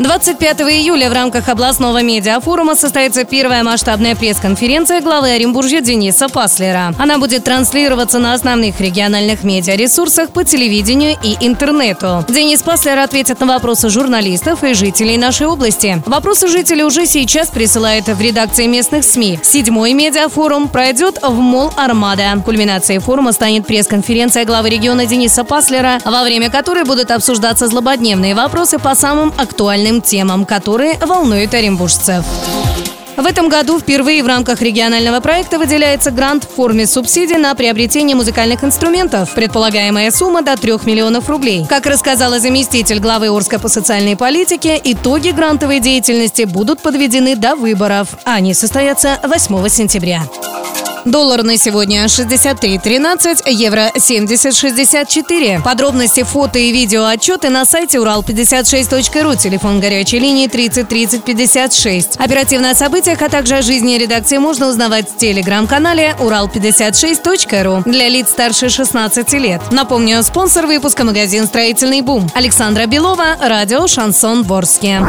25 июля в рамках областного медиафорума состоится первая масштабная пресс-конференция главы Оренбуржья Дениса Паслера. Она будет транслироваться на основных региональных медиаресурсах по телевидению и интернету. Денис Паслер ответит на вопросы журналистов и жителей нашей области. Вопросы жители уже сейчас присылают в редакции местных СМИ. Седьмой медиафорум пройдет в МОЛ «Армада». Кульминацией форума станет пресс-конференция главы региона Дениса Паслера, во время которой будут обсуждаться злободневные вопросы по самым актуальным темам, которые волнуют оренбуржцев. В этом году впервые в рамках регионального проекта выделяется грант в форме субсидий на приобретение музыкальных инструментов. Предполагаемая сумма до 3 миллионов рублей. Как рассказала заместитель главы Орска по социальной политике, итоги грантовой деятельности будут подведены до выборов. Они состоятся 8 сентября. Доллар на сегодня 63.13, евро 70.64. Подробности, фото и видео отчеты на сайте урал56.ру, телефон горячей линии 30 30 56. Оперативно о событиях, а также о жизни редакции можно узнавать в телеграм-канале урал56.ру для лиц старше 16 лет. Напомню, спонсор выпуска магазин «Строительный бум». Александра Белова, радио «Шансон Ворске».